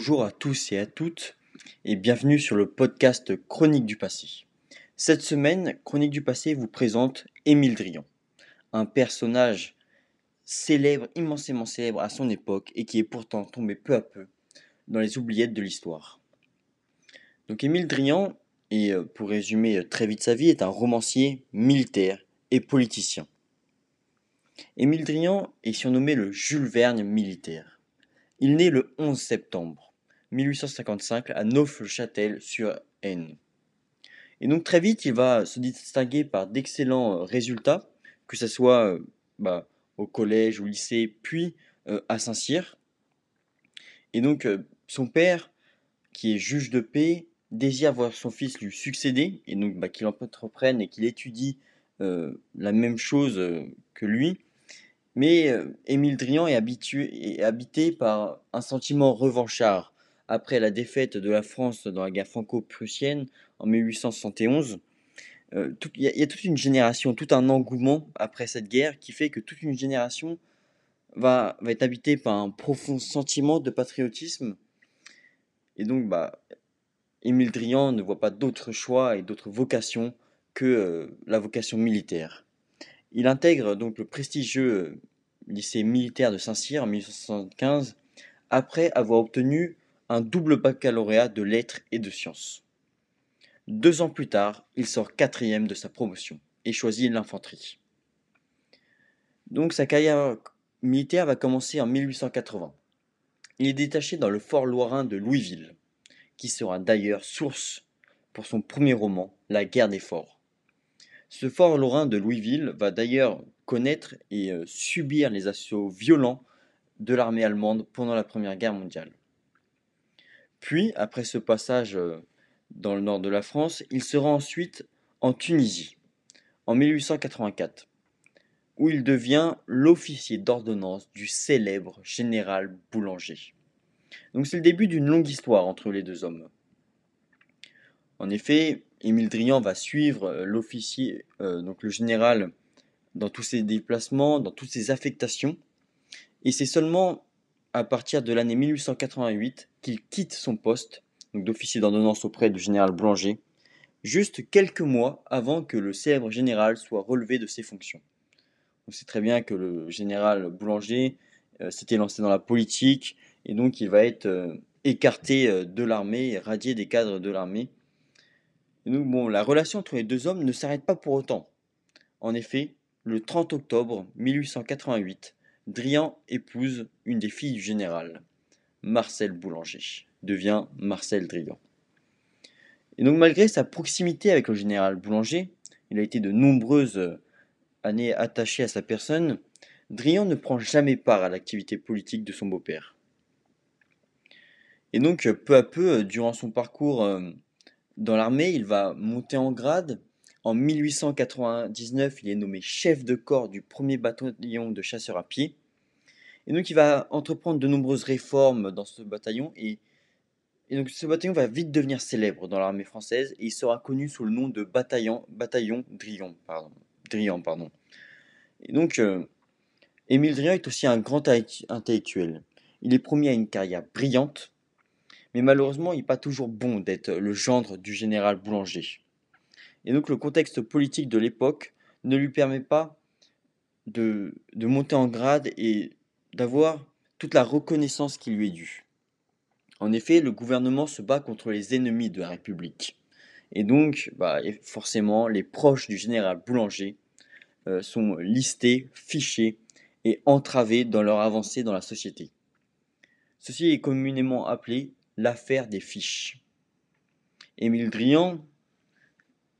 Bonjour à tous et à toutes et bienvenue sur le podcast Chronique du passé. Cette semaine, Chronique du passé vous présente Émile Drian, un personnage célèbre, immensément célèbre à son époque et qui est pourtant tombé peu à peu dans les oubliettes de l'histoire. Donc Émile Drian, et euh, pour résumer très vite sa vie, est un romancier militaire et politicien. Émile Drian est surnommé le Jules Verne militaire. Il naît le 11 septembre 1855 à Neufchâtel-sur-Aisne. Et donc très vite, il va se distinguer par d'excellents euh, résultats, que ce soit euh, bah, au collège, au lycée, puis euh, à Saint-Cyr. Et donc son père, qui est juge de paix, désire voir son fils lui succéder, et donc bah, qu'il entreprenne et qu'il étudie la même chose que lui. Mais Émile Drian est, habitué, habité par un sentiment revanchard après la défaite de la France dans la guerre franco-prussienne en 1871. Euh, il y, a toute une génération, tout un engouement après cette guerre qui fait que toute une génération va, être habitée par un profond sentiment de patriotisme. Et donc, bah, Émile Drian ne voit pas d'autre choix et d'autre vocation que euh, la vocation militaire. Il intègre donc le prestigieux lycée militaire de Saint-Cyr en 1875 après avoir obtenu un double baccalauréat de lettres et de sciences. Deux ans plus tard, il sort quatrième de sa promotion et choisit l'infanterie. Donc sa carrière militaire va commencer en 1880. Il est détaché dans le fort lorrain de Louisville, qui sera d'ailleurs source pour son premier roman, La guerre des forts. Ce fort lorrain de Louisville va d'ailleurs connaître et euh, subir les assauts violents de l'armée allemande pendant la Première Guerre mondiale. Puis, après ce passage euh, dans le nord de la France, il sera ensuite en Tunisie, en 1884, où il devient l'officier d'ordonnance du célèbre général Boulanger. Donc c'est le début d'une longue histoire entre les deux hommes. En effet, Émile Drian va suivre euh, l'officier, euh, donc le général, dans tous ses déplacements, dans toutes ses affectations. Et c'est seulement à partir de l'année 1888 qu'il quitte son poste, d'officier d'ordonnance auprès du général Boulanger, juste quelques mois avant que le célèbre général soit relevé de ses fonctions. On sait très bien que le général Boulanger euh, s'était lancé dans la politique et donc il va être écarté de l'armée, radié des cadres de l'armée la relation entre les deux hommes ne s'arrête pas pour autant. En effet, le 30 octobre 1888, Drian épouse une des filles du général, Marcel Boulanger, devient Marcel Drian. Et donc malgré sa proximité avec le général Boulanger, il a été de nombreuses années attaché à sa personne, Drian ne prend jamais part à l'activité politique de son beau-père. Et donc peu à peu, durant son parcours euh, dans l'armée, il va monter en grade. En 1899, il est nommé chef de corps du premier bataillon de chasseurs à pied. Et donc il va entreprendre de nombreuses réformes dans ce bataillon et, donc ce bataillon va vite devenir célèbre dans l'armée française et il sera connu sous le nom de bataillon, bataillon Drian. Pardon, Drian pardon. Et donc euh, Émile Drian est aussi un grand intellectuel. Il est promis à une carrière brillante mais malheureusement, il n'est pas toujours bon d'être le gendre du général Boulanger. Et donc le contexte politique de l'époque ne lui permet pas de, de monter en grade et d'avoir toute la reconnaissance qui lui est due. En effet, le gouvernement se bat contre les ennemis de la République. Et donc, bah, forcément, les proches du général Boulanger euh, sont listés, fichés et entravés dans leur avancée dans la société. Ceci est communément appelé l'affaire des fiches. Émile Drian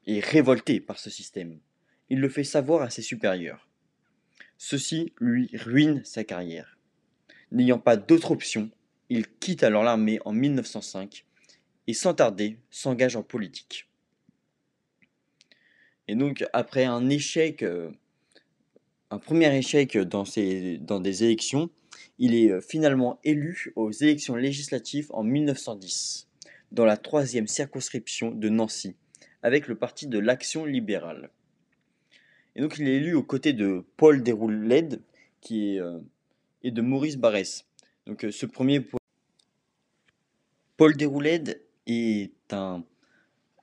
est révolté par ce système. Il le fait savoir à ses supérieurs. Ceci lui ruine sa carrière. N'ayant pas d'autre option, il quitte alors l'armée en 1905 et sans tarder s'engage en politique. Et donc après un échec, euh, un premier échec dans, dans des élections, il est euh, finalement élu aux élections législatives en 1910, dans la troisième circonscription de Nancy, avec le parti de l'Action libérale. Donc il est élu aux côtés de Paul Déroulède qui est, euh, et de Maurice Barrès. Donc euh, ce premier Paul Déroulède est un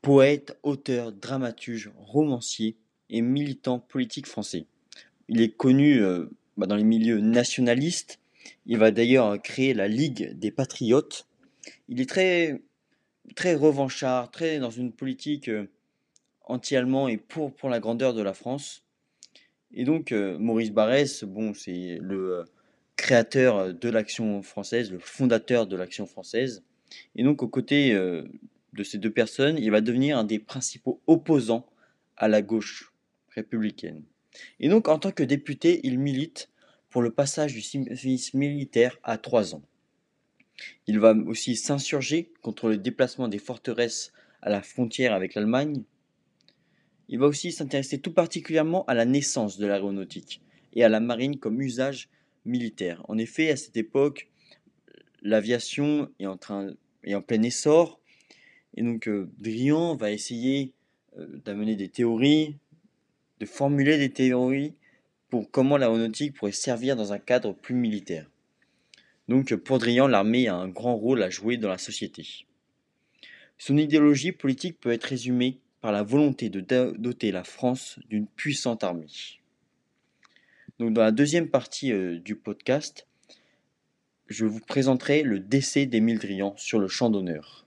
poète, auteur, dramaturge, romancier et militant politique français. Il est connu euh, bah, dans les milieux nationalistes. Il va d'ailleurs créer la Ligue des Patriotes. Il est très, très revanchard, très dans une politique anti-allemand et pour, pour la grandeur de la France. Et donc, euh, Maurice Barrès, bon, c'est le créateur de l'action française, le fondateur de l'action française. Et donc, aux côtés de ces deux personnes, il va devenir un des principaux opposants à la gauche républicaine. Et donc, en tant que député, il milite pour le passage du service militaire à trois ans. Il va aussi s'insurger contre le déplacement des forteresses à la frontière avec l'Allemagne. Il va aussi s'intéresser tout particulièrement à la naissance de l'aéronautique et à la marine comme usage militaire. En effet, à cette époque, l'aviation est en est en plein essor et donc euh, Drian va essayer euh, d'amener des théories de formuler des théories pour comment l'aéronautique pourrait servir dans un cadre plus militaire. Donc pour Drian, l'armée a un grand rôle à jouer dans la société. Son idéologie politique peut être résumée la volonté de doter la France d'une puissante armée. Dans la deuxième partie euh, du podcast, je vous présenterai le décès d'Émile Drian sur le champ d'honneur.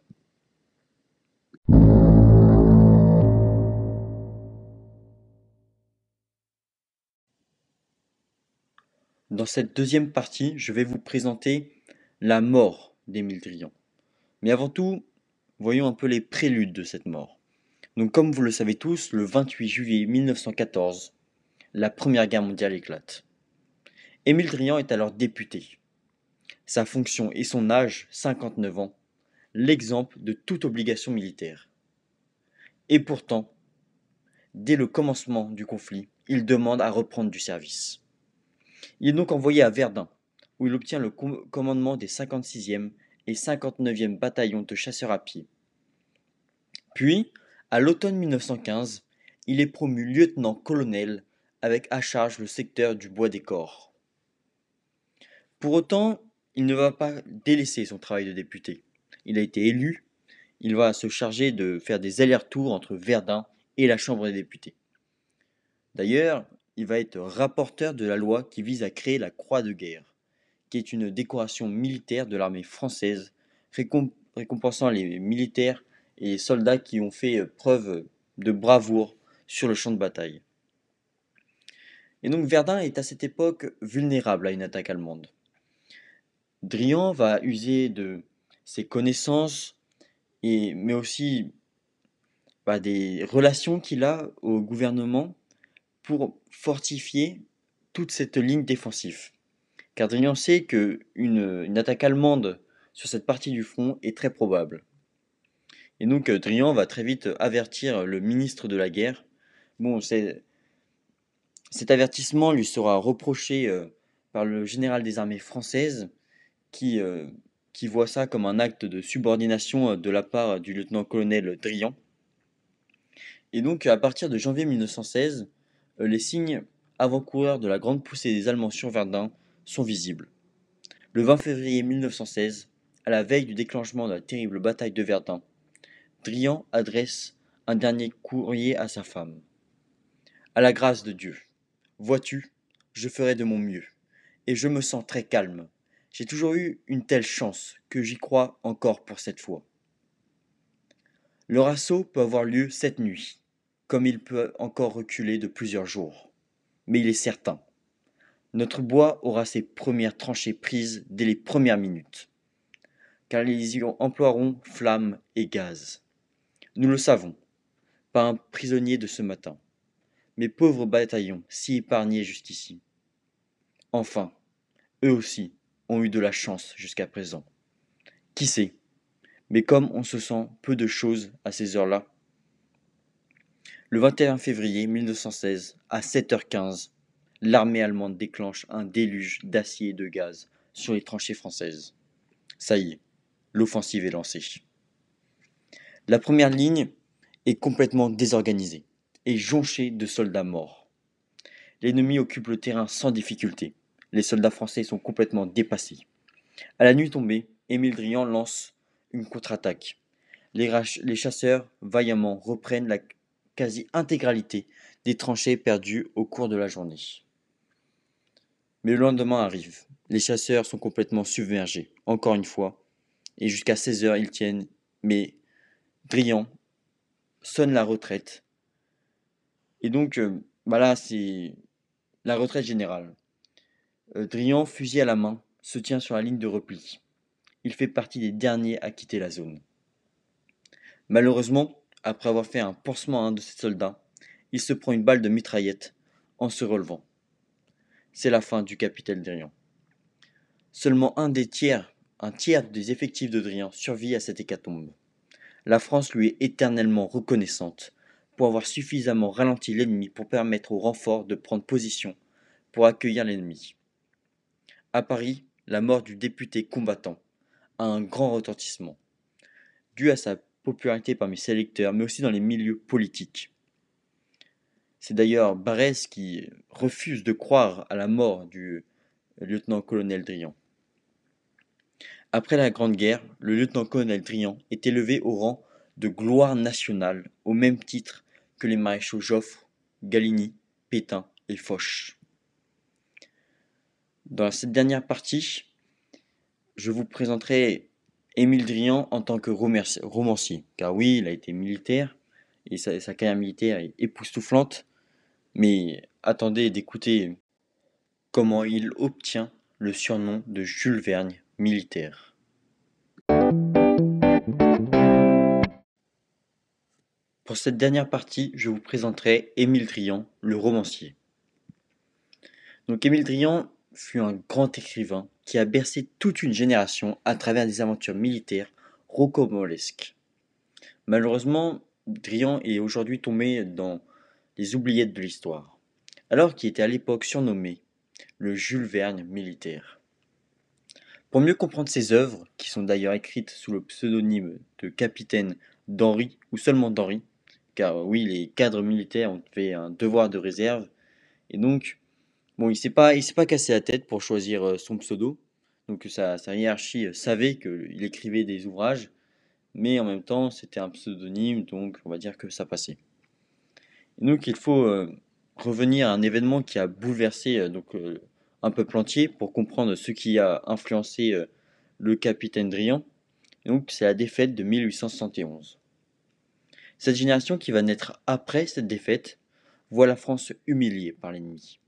Dans cette deuxième partie, je vais vous présenter la mort d'Émile Drian. Mais avant tout, voyons un peu les préludes de cette mort. Donc comme vous le savez tous, le 28 juillet 1914, la Première Guerre mondiale éclate. Émile Drian est alors député. Sa fonction et son âge, 59 ans, l'exemple de toute obligation militaire. Et pourtant, dès le commencement du conflit, il demande à reprendre du service. Il est donc envoyé à Verdun, où il obtient le commandement des 56e et 59e bataillons de chasseurs à pied. Puis, à l'automne 1915, il est promu lieutenant-colonel avec à charge le secteur du Bois des Corps. Pour autant, il ne va pas délaisser son travail de député. Il a été élu, il va se charger de faire des allers-retours entre Verdun et la Chambre des députés. D'ailleurs, il va être rapporteur de la loi qui vise à créer la Croix de guerre, qui est une décoration militaire de l'armée française, récompensant les militaires et soldats qui ont fait euh, preuve de bravoure sur le champ de bataille. Et donc Verdun est à cette époque vulnérable à une attaque allemande. Drian va user de ses connaissances, et, mais aussi bah, des relations qu'il a au gouvernement pour fortifier toute cette ligne défensive. Car Drian sait qu'une une attaque allemande sur cette partie du front est très probable. Et donc euh, Drian va très vite avertir le ministre de la guerre. Bon, cet avertissement lui sera reproché euh, par le général des armées françaises qui, euh, voit ça comme un acte de subordination de la part du lieutenant-colonel Drian. Et donc à partir de janvier 1916, euh, les signes avant-coureurs de la grande poussée des Allemands sur Verdun sont visibles. Le 20 février 1916, à la veille du déclenchement de la terrible bataille de Verdun, Drian adresse un dernier courrier à sa femme. À la grâce de Dieu. Vois-tu, je ferai de mon mieux, et je me sens très calme. J'ai toujours eu une telle chance que j'y crois encore pour cette fois. Le assaut peut avoir lieu cette nuit comme il peut encore reculer de plusieurs jours. Mais il est certain, notre bois aura ses premières tranchées prises dès les premières minutes, car ils y emploieront flammes et gaz. Nous le savons, pas un prisonnier de ce matin, mes pauvres bataillons si épargnés jusqu'ici. Enfin, eux aussi ont eu de la chance jusqu'à présent. Qui sait? Mais comme on se sent peu de choses à ces heures-là, le 21 février 1916, à 7h15, l'armée allemande déclenche un déluge d'acier et de gaz sur les tranchées françaises. Ça y est, l'offensive est lancée. La première ligne est complètement désorganisée et jonchée de soldats morts. L'ennemi occupe le terrain sans difficulté. Les soldats français sont complètement dépassés. À la nuit tombée, Émile Drian lance une contre-attaque. Les, chasseurs vaillamment reprennent la quasi-intégralité des tranchées perdues au cours de la journée. Mais le lendemain arrive. Les chasseurs sont complètement submergés, encore une fois, et jusqu'à 16 heures ils tiennent, mais Drian sonne la retraite. Et donc, voilà, euh, bah c'est la retraite générale. Euh, Drian, fusil à la main, se tient sur la ligne de repli. Il fait partie des derniers à quitter la zone. Malheureusement, après avoir fait un pansement à un de ses soldats, il se prend une balle de mitraillette en se relevant. C'est la fin du capitaine Drian. Seulement un des tiers, un tiers des effectifs de Drian survit à cette hécatombe. La France lui est éternellement reconnaissante pour avoir suffisamment ralenti l'ennemi pour permettre aux renforts de prendre position pour accueillir l'ennemi. À Paris, la mort du député combattant a un grand retentissement, dû à sa popularité parmi ses électeurs, mais aussi dans les milieux politiques. C'est d'ailleurs Barès qui refuse de croire à la mort du lieutenant-colonel Drian. Après la Grande Guerre, le lieutenant-colonel Drian est élevé au rang de gloire nationale, au même titre que les maréchaux Joffre, Galigny, Pétain et Foch. Dans cette dernière partie, je vous présenterai Émile Drian en tant que romancier. Car oui, il a été militaire et sa, carrière militaire est époustouflante. Mais attendez d'écouter comment il obtient le surnom de Jules Vergne militaire. Pour cette dernière partie, je vous présenterai Émile Drian, le romancier. Donc Émile Drian fut un grand écrivain qui a bercé toute une génération à travers des aventures militaires rocambolesques. Malheureusement, Drian est aujourd'hui tombé dans les oubliettes de l'histoire, alors qu'il était à l'époque surnommé le Jules Verne militaire. Pour mieux comprendre ses œuvres, qui sont d'ailleurs écrites sous le pseudonyme de capitaine d'Henri ou seulement d'Henri, car oui, les cadres militaires ont fait un devoir de réserve, et donc Bon, il s'est pas, pas cassé la tête pour choisir euh, son pseudo. Donc sa, sa hiérarchie euh, savait qu'il écrivait des ouvrages, mais en même temps c'était un pseudonyme, donc on va dire que ça passait. Et donc il faut euh, revenir à un événement qui a bouleversé donc un peuple entier pour comprendre ce qui a influencé le capitaine Drian. donc c'est la défaite de 1871. Cette génération qui va naître après cette défaite voit la France humiliée par l'ennemi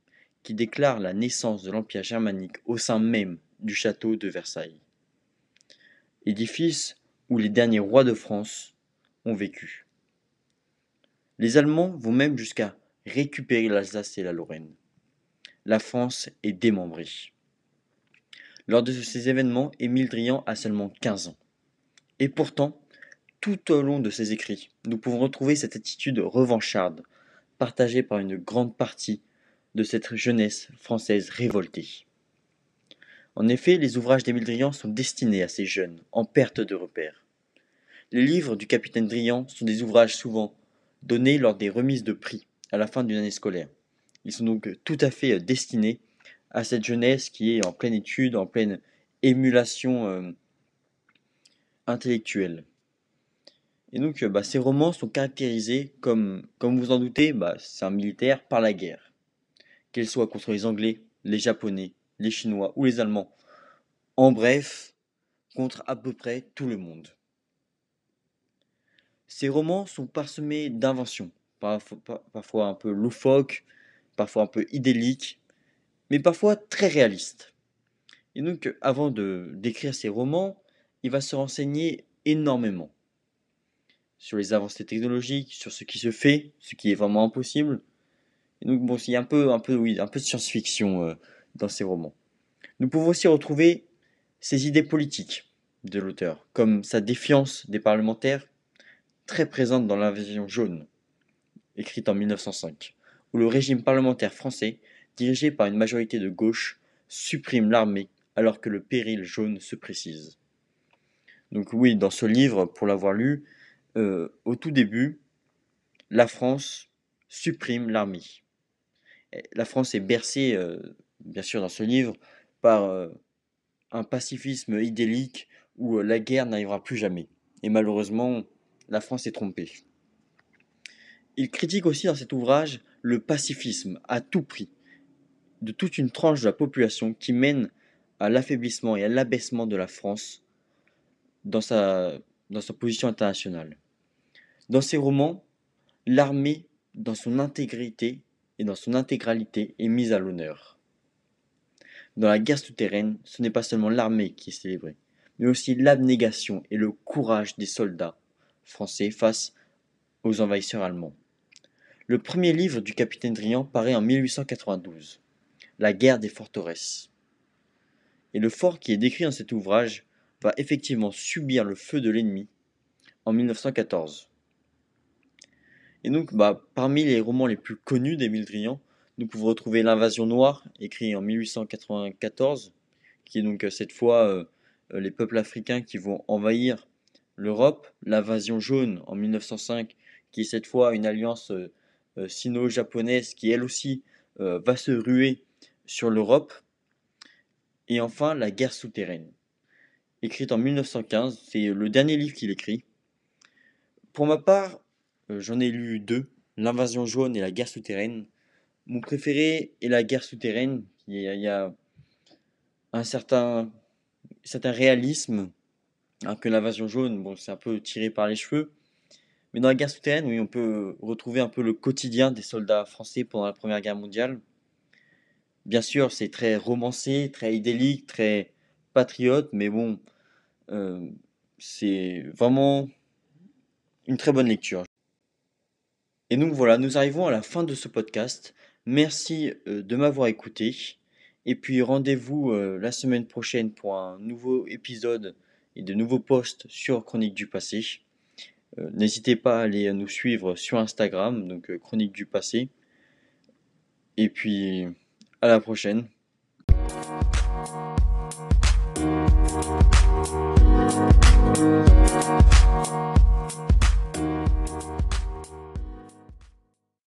qui déclare la naissance de l'Empire germanique au sein même du château de Versailles. Édifice où les derniers rois de France ont vécu. Les Allemands vont même jusqu'à récupérer l'Alsace et la Lorraine. La France est démembrée. Lors de ces événements, Émile Drian a seulement 15 ans. Et pourtant, tout au long de ses écrits, nous pouvons retrouver cette attitude revancharde, partagée par une grande partie de cette jeunesse française révoltée. En effet, les ouvrages d'Émile Drian sont destinés à ces jeunes en perte de repères. Les livres du capitaine Drian sont des ouvrages souvent donnés lors des remises de prix à la fin d'une année scolaire. Ils sont donc tout à fait destinés à cette jeunesse qui est en pleine étude, en pleine émulation euh, intellectuelle. Et donc, bah, ces romans sont caractérisés comme, comme vous en doutez, bah, c'est un militaire par la guerre qu'elle soit contre les Anglais, les Japonais, les Chinois ou les Allemands. En bref, contre à peu près tout le monde. Ces romans sont parsemés d'inventions, parfois un peu loufoques, parfois un peu idylliques, mais parfois très réalistes. Et donc, avant de d'écrire ces romans, il va se renseigner énormément sur les avancées technologiques, sur ce qui se fait, ce qui est vraiment impossible, donc bon, il y a un peu, un peu, oui, un peu de science-fiction euh, dans ces romans. Nous pouvons aussi retrouver ses idées politiques de l'auteur, comme sa défiance des parlementaires, très présente dans l'invasion jaune, écrite en 1905, où le régime parlementaire français, dirigé par une majorité de gauche, supprime l'armée alors que le péril jaune se précise. Donc oui, dans ce livre, pour l'avoir lu, euh, au tout début, la France supprime l'armée la France est bercée, euh, bien sûr, dans ce livre, par euh, un pacifisme idyllique où la guerre n'arrivera plus jamais. Et malheureusement, la France est trompée. Il critique aussi dans cet ouvrage le pacifisme à tout prix de toute une tranche de la population qui mène à l'affaiblissement et à l'abaissement de la France dans sa, position internationale. Dans ses romans, l'armée, dans son intégrité et dans son intégralité, est mise à l'honneur. Dans la guerre souterraine, ce n'est pas seulement l'armée qui est célébrée, mais aussi l'abnégation et le courage des soldats français face aux envahisseurs allemands. Le premier livre du capitaine Drian paraît en 1892, La guerre des forteresses. Et le fort qui est décrit dans cet ouvrage va effectivement subir le feu de l'ennemi en 1914. Et donc, bah, parmi les romans les plus connus d'Émile Drian, nous pouvons retrouver L'invasion noire, écrit en 1894, qui est donc euh, cette fois euh, euh, les peuples africains qui vont envahir l'Europe. L'invasion jaune en 1905, qui est cette fois une alliance sino-japonaise qui elle aussi va se ruer sur l'Europe. Et enfin, La guerre souterraine, écrite en 1915. C'est le dernier livre qu'il écrit. Pour ma part, j'en ai lu deux, L'invasion jaune et La guerre souterraine. Mon préféré est La guerre souterraine. Il y a, un certain, certain réalisme, alors que l'invasion jaune, bon, c'est un peu tiré par les cheveux. Mais dans la guerre souterraine, oui, on peut retrouver un peu le quotidien des soldats français pendant la Première Guerre mondiale. Bien sûr, c'est très romancé, très idyllique, très patriote, mais bon, euh, c'est vraiment une très bonne lecture. Et donc voilà, nous arrivons à la fin de ce podcast. Merci euh, de m'avoir écouté. Et puis rendez-vous euh, la semaine prochaine pour un nouveau épisode et de nouveaux posts sur Chronique du Passé. Euh, n'hésitez pas à aller nous suivre sur Instagram, donc euh, Chronique du passé. Et puis, à la prochaine.